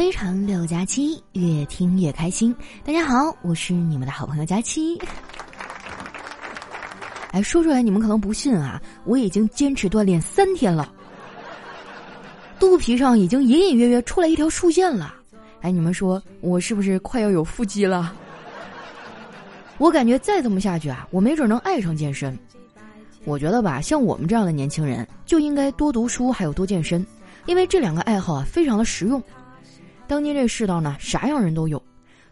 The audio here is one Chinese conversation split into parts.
非常六加七，越听越开心。大家好，我是你们的好朋友佳期。哎，说出来你们可能不信啊，我已经坚持锻炼三天了，肚皮上已经隐隐约约出来一条竖线了。哎，你们说我是不是快要有腹肌了？我感觉再这么下去啊，我没准能爱上健身。我觉得吧，像我们这样的年轻人就应该多读书，还有多健身，因为这两个爱好啊非常的实用。当今这世道呢，啥样人都有，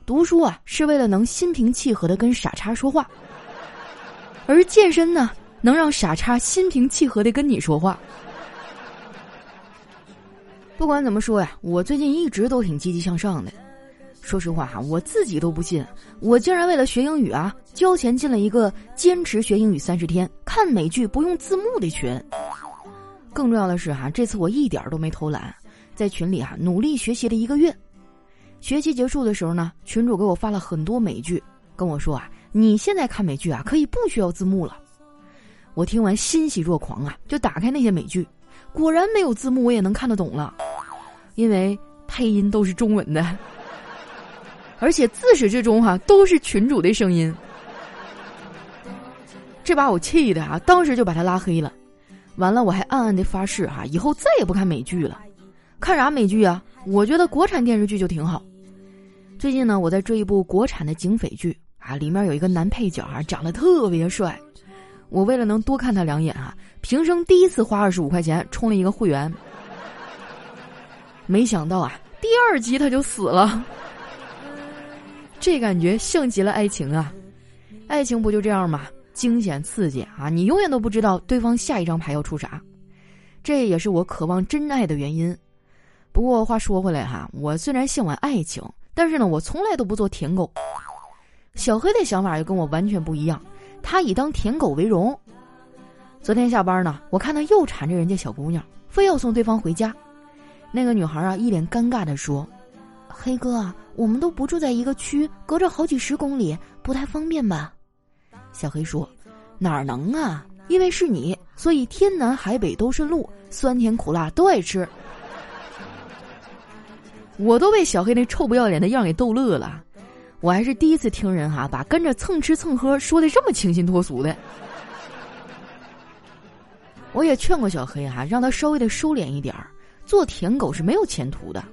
读书啊是为了能心平气和的跟傻叉说话，而健身呢能让傻叉心平气和的跟你说话。不管怎么说呀，我最近一直都挺积极向上的。说实话哈，我自己都不信，我竟然为了学英语啊，交钱进了一个坚持学英语三十天、看美剧不用字幕的群。更重要的是哈，这次我一点都没偷懒，在群里啊努力学习了一个月。学期结束的时候呢，群主给我发了很多美剧，跟我说啊，你现在看美剧啊可以不需要字幕了。我听完欣喜若狂啊，就打开那些美剧，果然没有字幕我也能看得懂了，因为配音都是中文的。而且自始至终哈都是群主的声音，这把我气的啊，当时就把他拉黑了。完了，我还暗暗的发誓哈，以后再也不看美剧了。看啥美剧啊？我觉得国产电视剧就挺好。最近呢，我在追一部国产的警匪剧啊，里面有一个男配角啊，长得特别帅。我为了能多看他两眼啊，平生第一次花二十五块钱充了一个会员。没想到啊，第二集他就死了。这感觉像极了爱情啊！爱情不就这样吗？惊险刺激啊！你永远都不知道对方下一张牌要出啥，这也是我渴望真爱的原因。不过话说回来哈，我虽然向往爱情，但是呢，我从来都不做舔狗。小黑的想法又跟我完全不一样，他以当舔狗为荣。昨天下班呢，我看他又缠着人家小姑娘，非要送对方回家。那个女孩啊，一脸尴尬的说：“黑哥啊。”我们都不住在一个区，隔着好几十公里，不太方便吧？小黑说：“哪能啊？因为是你，所以天南海北都是路，酸甜苦辣都爱吃。”我都被小黑那臭不要脸的样给逗乐了。我还是第一次听人哈把跟着蹭吃蹭喝说的这么清新脱俗的。我也劝过小黑哈，让他稍微的收敛一点儿，做舔狗是没有前途的。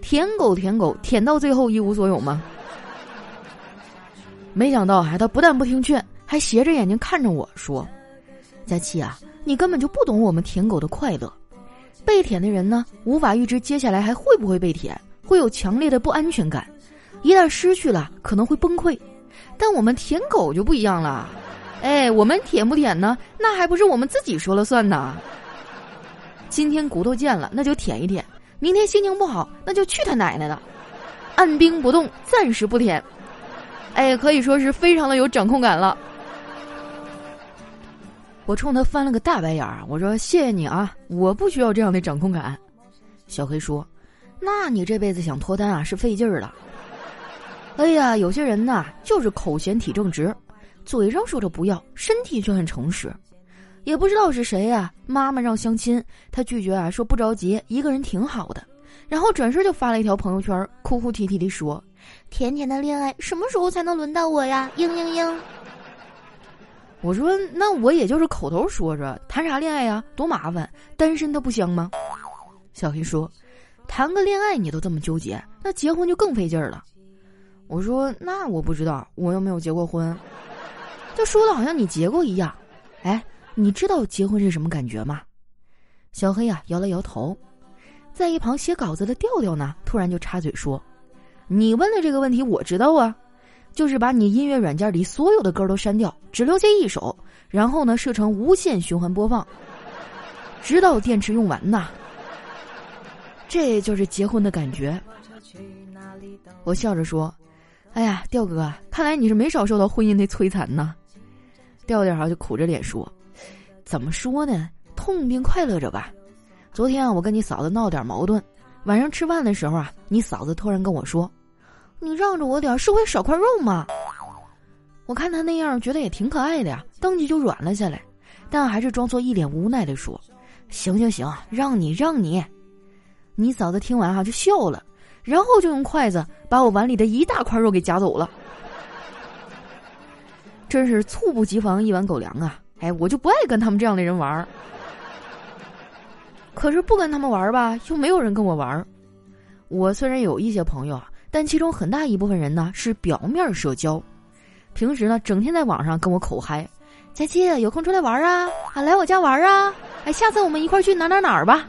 舔狗，舔狗，舔到最后一无所有吗？没想到，还他不但不听劝，还斜着眼睛看着我说：“佳琪啊，你根本就不懂我们舔狗的快乐。被舔的人呢，无法预知接下来还会不会被舔，会有强烈的不安全感，一旦失去了，可能会崩溃。但我们舔狗就不一样了，哎，我们舔不舔呢？那还不是我们自己说了算呢？今天骨头贱了，那就舔一舔。”明天心情不好，那就去他奶奶的！按兵不动，暂时不舔。哎，可以说是非常的有掌控感了。我冲他翻了个大白眼儿，我说：“谢谢你啊，我不需要这样的掌控感。”小黑说：“那你这辈子想脱单啊，是费劲儿了。”哎呀，有些人呐，就是口嫌体正直，嘴上说着不要，身体却很诚实。也不知道是谁呀，妈妈让相亲，他拒绝啊，说不着急，一个人挺好的。然后转身就发了一条朋友圈，哭哭啼啼地说：“甜甜的恋爱什么时候才能轮到我呀？”嘤嘤嘤。我说：“那我也就是口头说说，谈啥恋爱呀？多麻烦，单身的不香吗？”小黑说：“谈个恋爱你都这么纠结，那结婚就更费劲儿了。”我说：“那我不知道，我又没有结过婚。”就说的好像你结过一样，哎。你知道结婚是什么感觉吗？小黑呀摇了摇头，在一旁写稿子的调调呢，突然就插嘴说：“你问的这个问题我知道啊，就是把你音乐软件里所有的歌都删掉，只留下一首，然后呢设成无限循环播放，直到电池用完呐。这就是结婚的感觉。”我笑着说：“哎呀，调哥，看来你是没少受到婚姻的摧残呐。”调调哈就苦着脸说。怎么说呢？痛并快乐着吧。昨天啊，我跟你嫂子闹点矛盾，晚上吃饭的时候啊，你嫂子突然跟我说：“你让着我点，是会少块肉吗？”我看他那样，觉得也挺可爱的呀，当即就软了下来，但还是装作一脸无奈的说：“行行行，让你让你。”你嫂子听完哈就笑了，然后就用筷子把我碗里的一大块肉给夹走了。真是猝不及防一碗狗粮啊！哎，我就不爱跟他们这样的人玩儿。可是不跟他们玩儿吧，又没有人跟我玩儿。我虽然有一些朋友啊，但其中很大一部分人呢是表面社交，平时呢整天在网上跟我口嗨：“佳期有空出来玩啊，啊来我家玩啊，哎下次我们一块去哪哪哪儿吧。”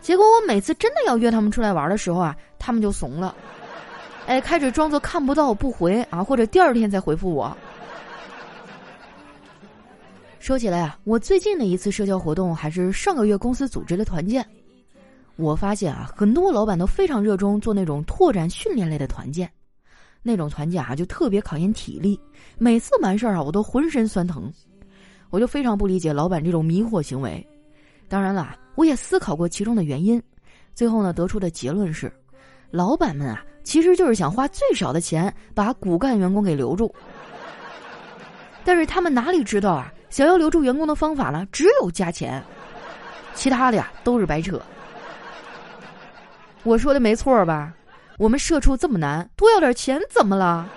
结果我每次真的要约他们出来玩的时候啊，他们就怂了，哎开始装作看不到不回啊，或者第二天再回复我。说起来啊，我最近的一次社交活动还是上个月公司组织的团建。我发现啊，很多老板都非常热衷做那种拓展训练类的团建，那种团建啊就特别考验体力，每次完事儿啊我都浑身酸疼，我就非常不理解老板这种迷惑行为。当然了，我也思考过其中的原因，最后呢得出的结论是，老板们啊其实就是想花最少的钱把骨干员工给留住，但是他们哪里知道啊？想要留住员工的方法呢，只有加钱，其他的呀都是白扯。我说的没错吧？我们社畜这么难，多要点钱怎么了？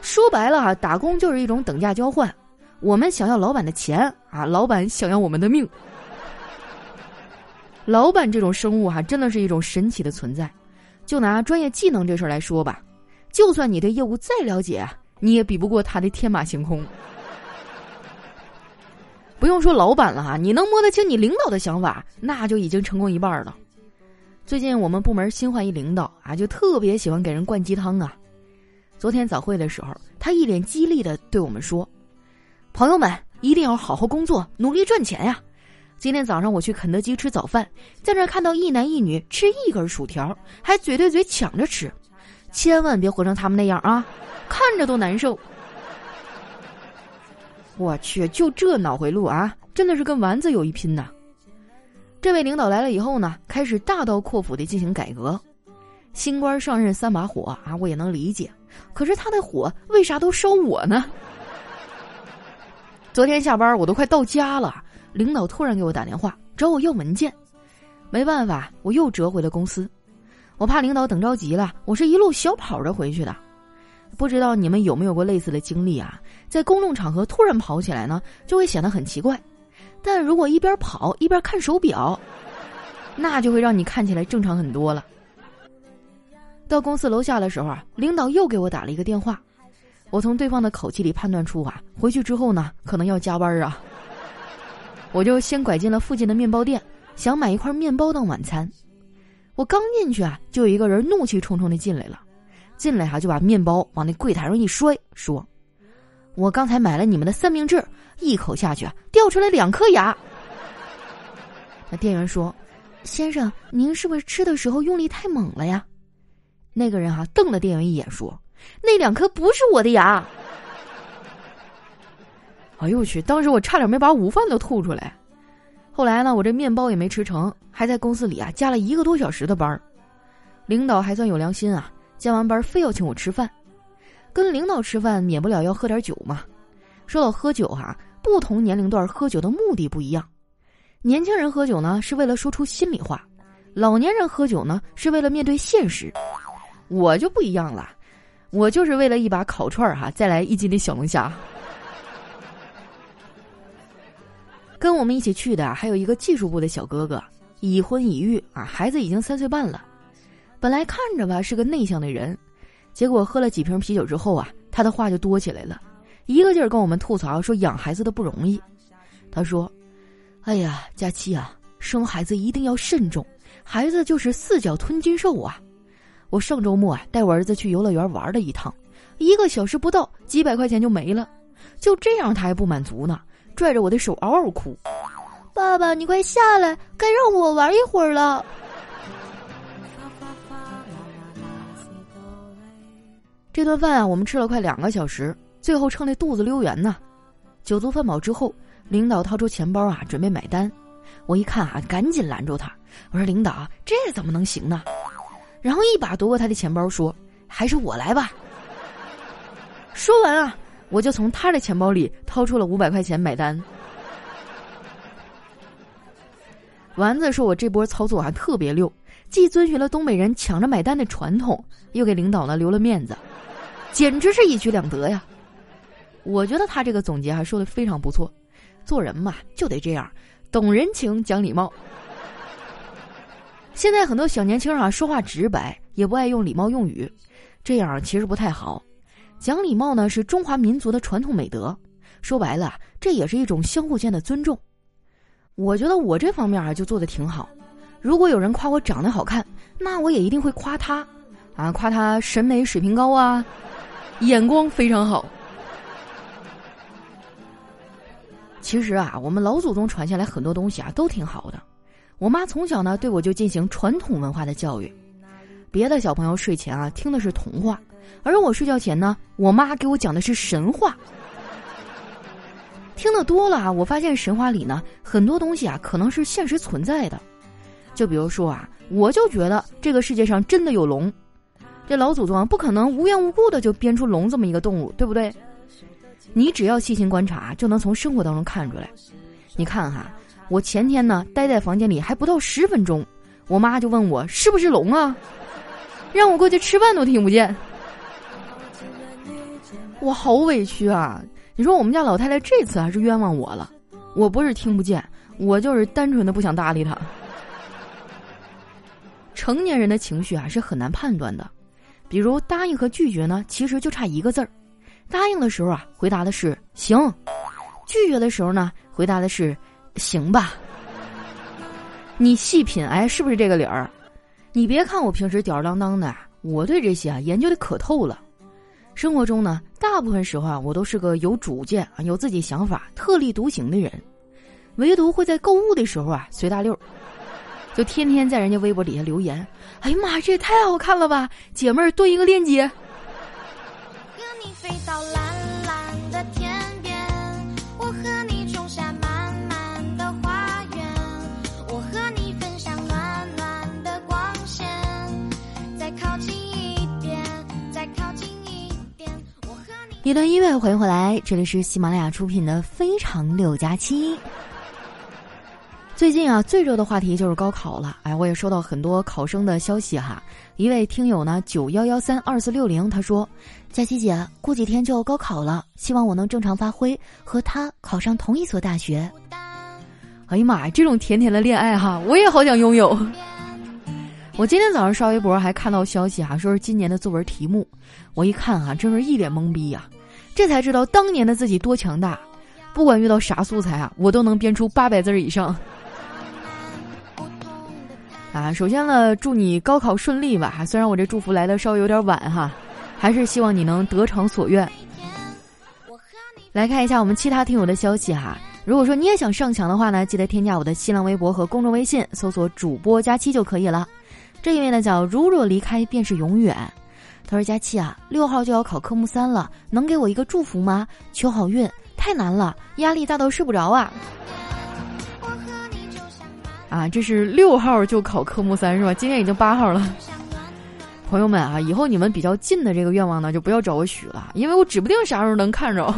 说白了啊，打工就是一种等价交换。我们想要老板的钱啊，老板想要我们的命。老板这种生物哈，真的是一种神奇的存在。就拿专业技能这事儿来说吧，就算你对业务再了解，你也比不过他的天马行空。不用说老板了哈，你能摸得清你领导的想法，那就已经成功一半了。最近我们部门新换一领导啊，就特别喜欢给人灌鸡汤啊。昨天早会的时候，他一脸激励的对我们说：“朋友们一定要好好工作，努力赚钱呀！今天早上我去肯德基吃早饭，在那看到一男一女吃一根薯条，还嘴对嘴抢着吃，千万别活成他们那样啊，看着都难受。”我去，就这脑回路啊，真的是跟丸子有一拼呐！这位领导来了以后呢，开始大刀阔斧的进行改革。新官上任三把火啊，我也能理解。可是他的火为啥都烧我呢？昨天下班我都快到家了，领导突然给我打电话找我要文件，没办法，我又折回了公司。我怕领导等着急了，我是一路小跑着回去的。不知道你们有没有过类似的经历啊？在公众场合突然跑起来呢，就会显得很奇怪；但如果一边跑一边看手表，那就会让你看起来正常很多了。到公司楼下的时候啊，领导又给我打了一个电话，我从对方的口气里判断出啊，回去之后呢，可能要加班啊。我就先拐进了附近的面包店，想买一块面包当晚餐。我刚进去啊，就有一个人怒气冲冲的进来了。进来哈，就把面包往那柜台上一摔，说：“我刚才买了你们的三明治，一口下去啊，掉出来两颗牙。”那店员说：“先生，您是不是吃的时候用力太猛了呀？”那个人哈瞪了店员一眼，说：“那两颗不是我的牙。”哎呦我去！当时我差点没把午饭都吐出来。后来呢，我这面包也没吃成，还在公司里啊加了一个多小时的班儿领导还算有良心啊。加完班非要请我吃饭，跟领导吃饭免不了要喝点酒嘛。说到喝酒哈，不同年龄段喝酒的目的不一样。年轻人喝酒呢是为了说出心里话，老年人喝酒呢是为了面对现实。我就不一样了，我就是为了一把烤串儿哈，再来一斤的小龙虾。跟我们一起去的还有一个技术部的小哥哥，已婚已育啊，孩子已经三岁半了。本来看着吧是个内向的人，结果喝了几瓶啤酒之后啊，他的话就多起来了，一个劲儿跟我们吐槽说养孩子的不容易。他说：“哎呀，佳期啊，生孩子一定要慎重，孩子就是四脚吞金兽啊！我上周末啊带我儿子去游乐园玩了一趟，一个小时不到，几百块钱就没了。就这样他还不满足呢，拽着我的手嗷嗷哭：‘爸爸，你快下来，该让我玩一会儿了。’”这顿饭啊，我们吃了快两个小时，最后撑得肚子溜圆呢。酒足饭饱之后，领导掏出钱包啊，准备买单。我一看啊，赶紧拦住他，我说：“领导，这怎么能行呢？”然后一把夺过他的钱包，说：“还是我来吧。”说完啊，我就从他的钱包里掏出了五百块钱买单。丸子说我这波操作还特别溜，既遵循了东北人抢着买单的传统，又给领导呢留了面子，简直是一举两得呀！我觉得他这个总结还说的非常不错，做人嘛就得这样，懂人情讲礼貌。现在很多小年轻啊，说话直白，也不爱用礼貌用语，这样其实不太好。讲礼貌呢，是中华民族的传统美德。说白了，这也是一种相互间的尊重。我觉得我这方面啊就做的挺好。如果有人夸我长得好看，那我也一定会夸他，啊，夸他审美水平高啊，眼光非常好。其实啊，我们老祖宗传下来很多东西啊都挺好的。我妈从小呢对我就进行传统文化的教育。别的小朋友睡前啊听的是童话，而我睡觉前呢，我妈给我讲的是神话。听得多了啊，我发现神话里呢很多东西啊可能是现实存在的，就比如说啊，我就觉得这个世界上真的有龙，这老祖宗啊不可能无缘无故的就编出龙这么一个动物，对不对？你只要细心观察，就能从生活当中看出来。你看哈，我前天呢待在房间里还不到十分钟，我妈就问我是不是龙啊，让我过去吃饭都听不见，我好委屈啊。你说我们家老太太这次还是冤枉我了，我不是听不见，我就是单纯的不想搭理她。成年人的情绪啊是很难判断的，比如答应和拒绝呢，其实就差一个字儿。答应的时候啊，回答的是行；拒绝的时候呢，回答的是行吧。你细品，哎，是不是这个理儿？你别看我平时吊儿郎当的，我对这些啊研究的可透了。生活中呢，大部分时候啊，我都是个有主见啊、有自己想法、特立独行的人，唯独会在购物的时候啊随大溜，就天天在人家微博底下留言。哎呀妈，这也太好看了吧！姐妹儿对一个链接。一段音乐，欢迎回来，这里是喜马拉雅出品的《非常六加七》。最近啊，最热的话题就是高考了。哎，我也收到很多考生的消息哈。一位听友呢，九幺幺三二四六零，他说：“佳琪姐，过几天就要高考了，希望我能正常发挥，和他考上同一所大学。”哎呀妈呀，这种甜甜的恋爱哈，我也好想拥有。我今天早上刷微博还看到消息哈，说是今年的作文题目，我一看哈，真是一脸懵逼呀。这才知道当年的自己多强大，不管遇到啥素材啊，我都能编出八百字以上。啊，首先呢，祝你高考顺利吧！虽然我这祝福来的稍微有点晚哈，还是希望你能得偿所愿。来看一下我们其他听友的消息哈，如果说你也想上墙的话呢，记得添加我的新浪微博和公众微信，搜索主播佳期就可以了。这一位呢叫如若离开便是永远。他说：“佳琪啊，六号就要考科目三了，能给我一个祝福吗？求好运，太难了，压力大到睡不着啊！啊，这是六号就考科目三是吧？今天已经八号了。朋友们啊，以后你们比较近的这个愿望呢，就不要找我许了，因为我指不定啥时候能看着。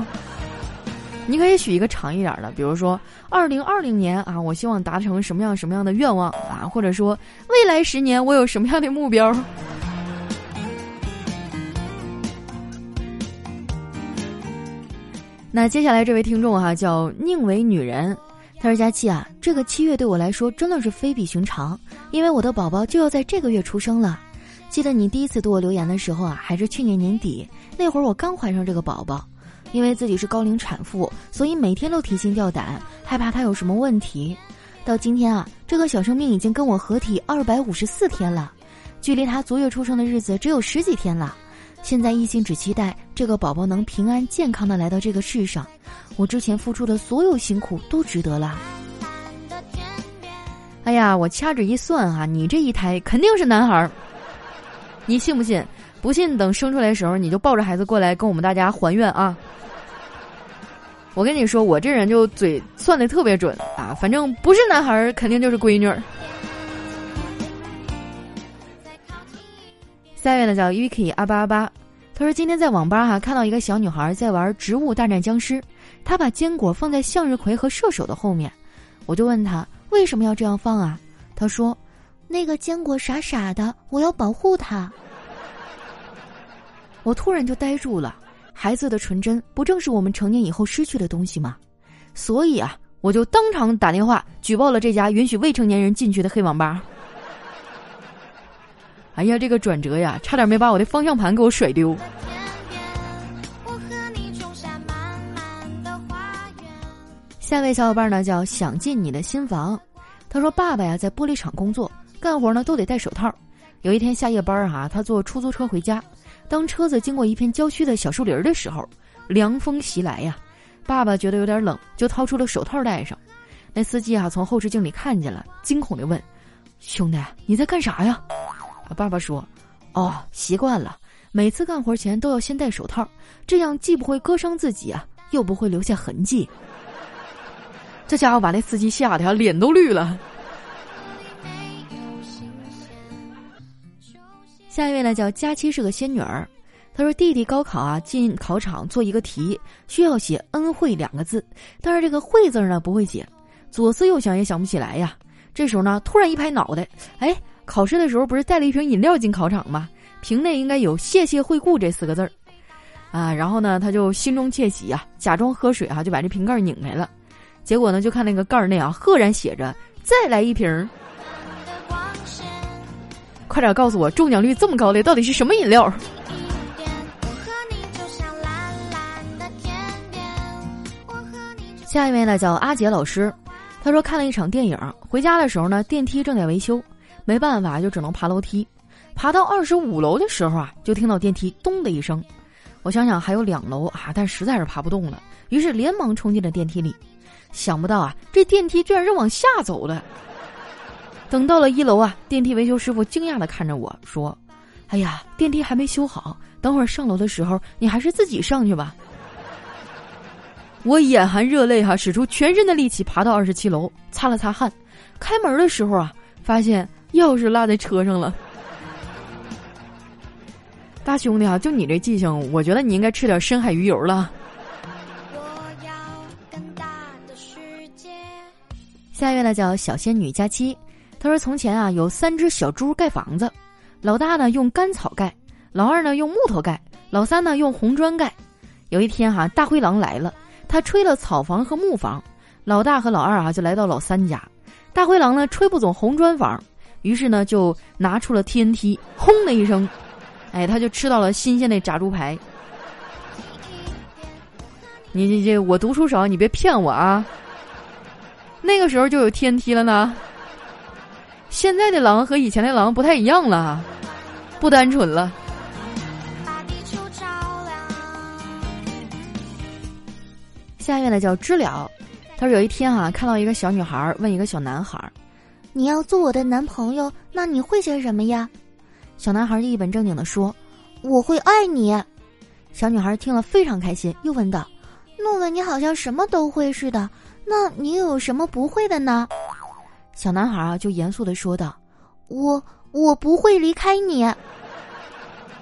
你可以许一个长一点的，比如说二零二零年啊，我希望达成什么样什么样的愿望啊，或者说未来十年我有什么样的目标。”那接下来这位听众哈叫宁为女人，他说：“佳期啊，这个七月对我来说真的是非比寻常，因为我的宝宝就要在这个月出生了。记得你第一次对我留言的时候啊，还是去年年底，那会儿我刚怀上这个宝宝，因为自己是高龄产妇，所以每天都提心吊胆，害怕他有什么问题。到今天啊，这个小生命已经跟我合体二百五十四天了，距离他足月出生的日子只有十几天了。”现在一心只期待这个宝宝能平安健康的来到这个世上，我之前付出的所有辛苦都值得了。哎呀，我掐指一算啊，你这一胎肯定是男孩儿，你信不信？不信等生出来的时候你就抱着孩子过来跟我们大家还愿啊！我跟你说，我这人就嘴算的特别准啊，反正不是男孩儿肯定就是闺女儿。三月的叫 Yuki 阿巴阿巴，他说今天在网吧哈看到一个小女孩在玩《植物大战僵尸》，她把坚果放在向日葵和射手的后面，我就问她为什么要这样放啊？他说：“那个坚果傻傻的，我要保护它。”我突然就呆住了。孩子的纯真，不正是我们成年以后失去的东西吗？所以啊，我就当场打电话举报了这家允许未成年人进去的黑网吧。哎呀，这个转折呀，差点没把我的方向盘给我甩丢。下一位小伙伴呢叫想进你的新房，他说爸爸呀在玻璃厂工作，干活呢都得戴手套。有一天下夜班哈，他坐出租车回家。当车子经过一片郊区的小树林的时候，凉风袭来呀，爸爸觉得有点冷，就掏出了手套戴上。那司机啊，从后视镜里看见了，惊恐地问：“兄弟，你在干啥呀？”爸爸说：“哦，习惯了，每次干活前都要先戴手套，这样既不会割伤自己啊，又不会留下痕迹。”这家伙把那司机吓得呀，脸都绿了。下一位呢叫佳期是个仙女儿，她说弟弟高考啊进考场做一个题，需要写恩惠两个字，但是这个惠字呢不会写，左思右想也想不起来呀。这时候呢突然一拍脑袋，哎，考试的时候不是带了一瓶饮料进考场吗？瓶内应该有谢谢惠顾这四个字儿，啊，然后呢他就心中窃喜啊，假装喝水啊就把这瓶盖拧开了，结果呢就看那个盖内啊赫然写着再来一瓶。快点告诉我，中奖率这么高的到底是什么饮料？下一位呢叫阿杰老师，他说看了一场电影，回家的时候呢电梯正在维修，没办法就只能爬楼梯，爬到二十五楼的时候啊，就听到电梯咚的一声，我想想还有两楼啊，但实在是爬不动了，于是连忙冲进了电梯里，想不到啊这电梯居然是往下走的。等到了一楼啊，电梯维修师傅惊讶的看着我说：“哎呀，电梯还没修好，等会儿上楼的时候，你还是自己上去吧。”我眼含热泪哈，使出全身的力气爬到二十七楼，擦了擦汗，开门的时候啊，发现钥匙落在车上了。大兄弟啊，就你这记性，我觉得你应该吃点深海鱼油了。我要更大的世界下一位呢，叫小仙女佳期。他说：“从前啊，有三只小猪盖房子，老大呢用干草盖，老二呢用木头盖，老三呢用红砖盖。有一天哈，大灰狼来了，他吹了草房和木房，老大和老二啊就来到老三家。大灰狼呢吹不走红砖房，于是呢就拿出了 TNT，轰的一声，哎，他就吃到了新鲜的炸猪排。你你这我读书少，你别骗我啊！那个时候就有 TNT 了呢。”现在的狼和以前的狼不太一样了，不单纯了。下面呢叫知了，他说有一天啊，看到一个小女孩问一个小男孩：“你要做我的男朋友，那你会些什么呀？”小男孩一本正经的说：“我会爱你。”小女孩听了非常开心，又问道：“诺文，你好像什么都会似的，那你有什么不会的呢？”小男孩啊，就严肃的说道：“我我不会离开你。”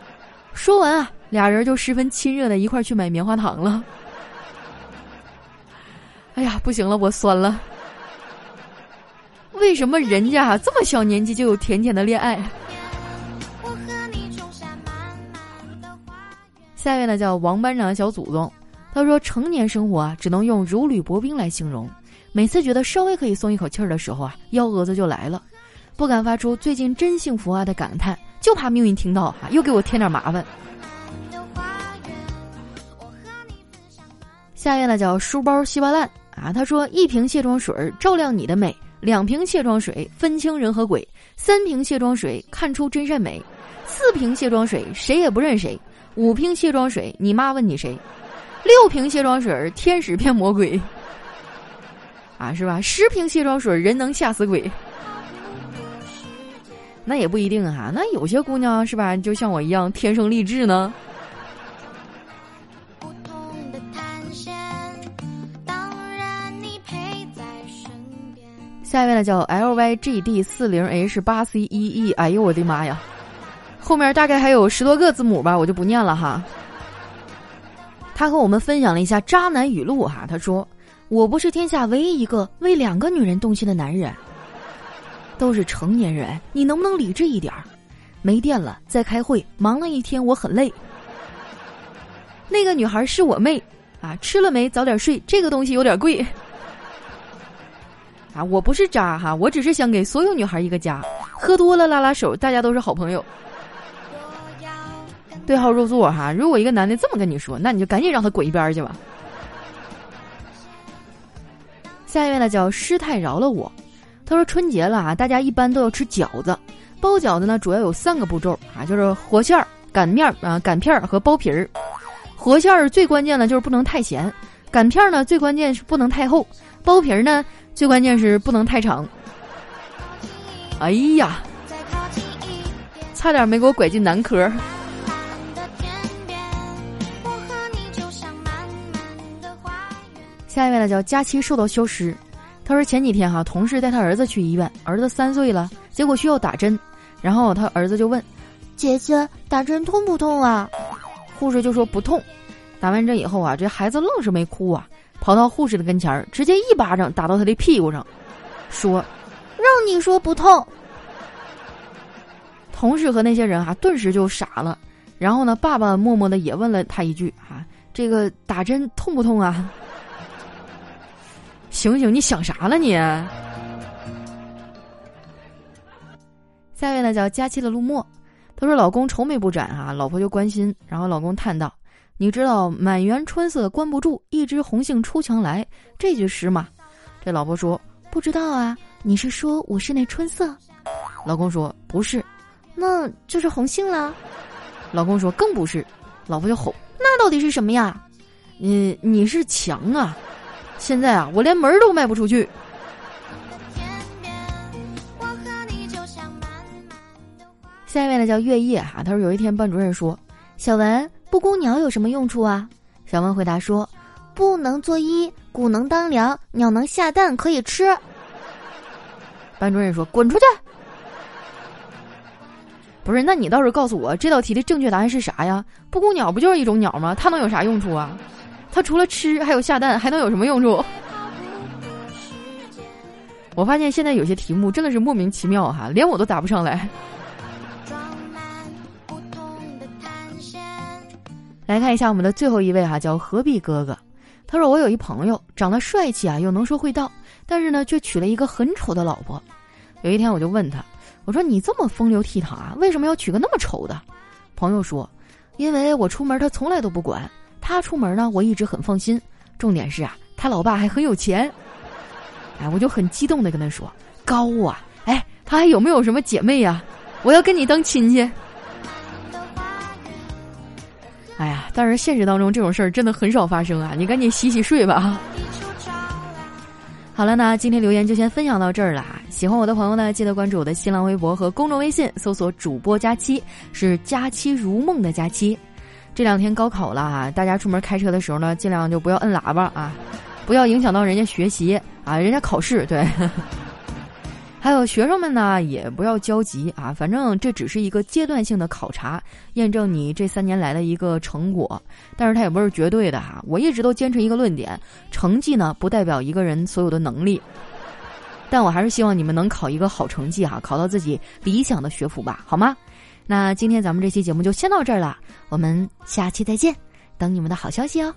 说完啊，俩人就十分亲热的一块去买棉花糖了。哎呀，不行了，我酸了。为什么人家这么小年纪就有甜甜的恋爱？下一位呢，叫王班长小祖宗，他说：“成年生活啊，只能用如履薄冰来形容。”每次觉得稍微可以松一口气儿的时候啊，幺蛾子就来了，不敢发出最近真幸福啊的感叹，就怕命运听到哈，又给我添点麻烦。下面呢叫书包稀巴烂啊，他说一瓶卸妆水照亮你的美，两瓶卸妆水分清人和鬼，三瓶卸妆水看出真善美，四瓶卸妆水谁也不认谁，五瓶卸妆水你妈问你谁，六瓶卸妆水天使骗魔鬼。啊，是吧？十瓶卸妆水，人能吓死鬼。那也不一定哈，那有些姑娘是吧，就像我一样天生丽质呢。下一位呢叫 L Y G D 四零 H 八 C 一 E，哎呦我的妈呀，后面大概还有十多个字母吧，我就不念了哈。他和我们分享了一下渣男语录哈，他说。我不是天下唯一一个为两个女人动心的男人。都是成年人，你能不能理智一点儿？没电了，在开会，忙了一天，我很累。那个女孩是我妹，啊，吃了没？早点睡，这个东西有点贵。啊，我不是渣哈，我只是想给所有女孩一个家。喝多了拉拉手，大家都是好朋友。对号入座哈，如果一个男的这么跟你说，那你就赶紧让他滚一边去吧。下一位呢，叫师太饶了我。他说：“春节了啊，大家一般都要吃饺子。包饺子呢，主要有三个步骤啊，就是和馅儿、擀面儿啊、擀片儿和包皮儿。和馅儿最关键的就是不能太咸，擀片儿呢最关键是不能太厚，包皮儿呢最关键是不能太长。哎呀，差点没给我拐进男科。下一位呢，叫佳期受到消失。”他说前几天哈，同事带他儿子去医院，儿子三岁了，结果需要打针，然后他儿子就问：“姐姐，打针痛不痛啊？”护士就说不痛。打完针以后啊，这孩子愣是没哭啊，跑到护士的跟前儿，直接一巴掌打到他的屁股上，说：“让你说不痛。”同事和那些人啊，顿时就傻了。然后呢，爸爸默默的也问了他一句：“啊，这个打针痛不痛啊？”醒醒！你想啥了你？下一位呢叫佳期的陆墨，他说：“老公愁眉不展啊，老婆就关心。然后老公叹道：‘你知道‘满园春色关不住，一枝红杏出墙来’这句诗吗？’这老婆说：‘不知道啊。’你是说我是那春色？老公说：‘不是，那就是红杏啦。’老公说：‘更不是。’老婆就吼：‘那到底是什么呀？你你是墙啊！’现在啊，我连门都迈不出去。下一位呢叫月夜哈，他说有一天班主任说：“小文，布谷鸟有什么用处啊？”小文回答说：“不能作揖，谷能当粮，鸟能下蛋可以吃。”班主任说：“滚出去！”不是，那你倒是告诉我这道题的正确答案是啥呀？布谷鸟不就是一种鸟吗？它能有啥用处啊？它除了吃，还有下蛋，还能有什么用处？我发现现在有些题目真的是莫名其妙哈，连我都答不上来。来看一下我们的最后一位哈，叫何必哥哥。他说：“我有一朋友长得帅气啊，又能说会道，但是呢，却娶了一个很丑的老婆。有一天我就问他，我说你这么风流倜傥啊，为什么要娶个那么丑的？朋友说，因为我出门他从来都不管。”他出门呢，我一直很放心。重点是啊，他老爸还很有钱。哎，我就很激动的跟他说：“高啊！哎，他还有没有什么姐妹呀？我要跟你当亲戚。”哎呀，但是现实当中这种事儿真的很少发生啊！你赶紧洗洗睡吧。好了，那今天留言就先分享到这儿了。喜欢我的朋友呢，记得关注我的新浪微博和公众微信，搜索“主播佳期”，是“佳期如梦”的佳期。这两天高考了哈，大家出门开车的时候呢，尽量就不要摁喇叭啊，不要影响到人家学习啊，人家考试对。还有学生们呢，也不要焦急啊，反正这只是一个阶段性的考察，验证你这三年来的一个成果，但是它也不是绝对的哈。我一直都坚持一个论点，成绩呢不代表一个人所有的能力，但我还是希望你们能考一个好成绩哈，考到自己理想的学府吧，好吗？那今天咱们这期节目就先到这儿了，我们下期再见，等你们的好消息哦。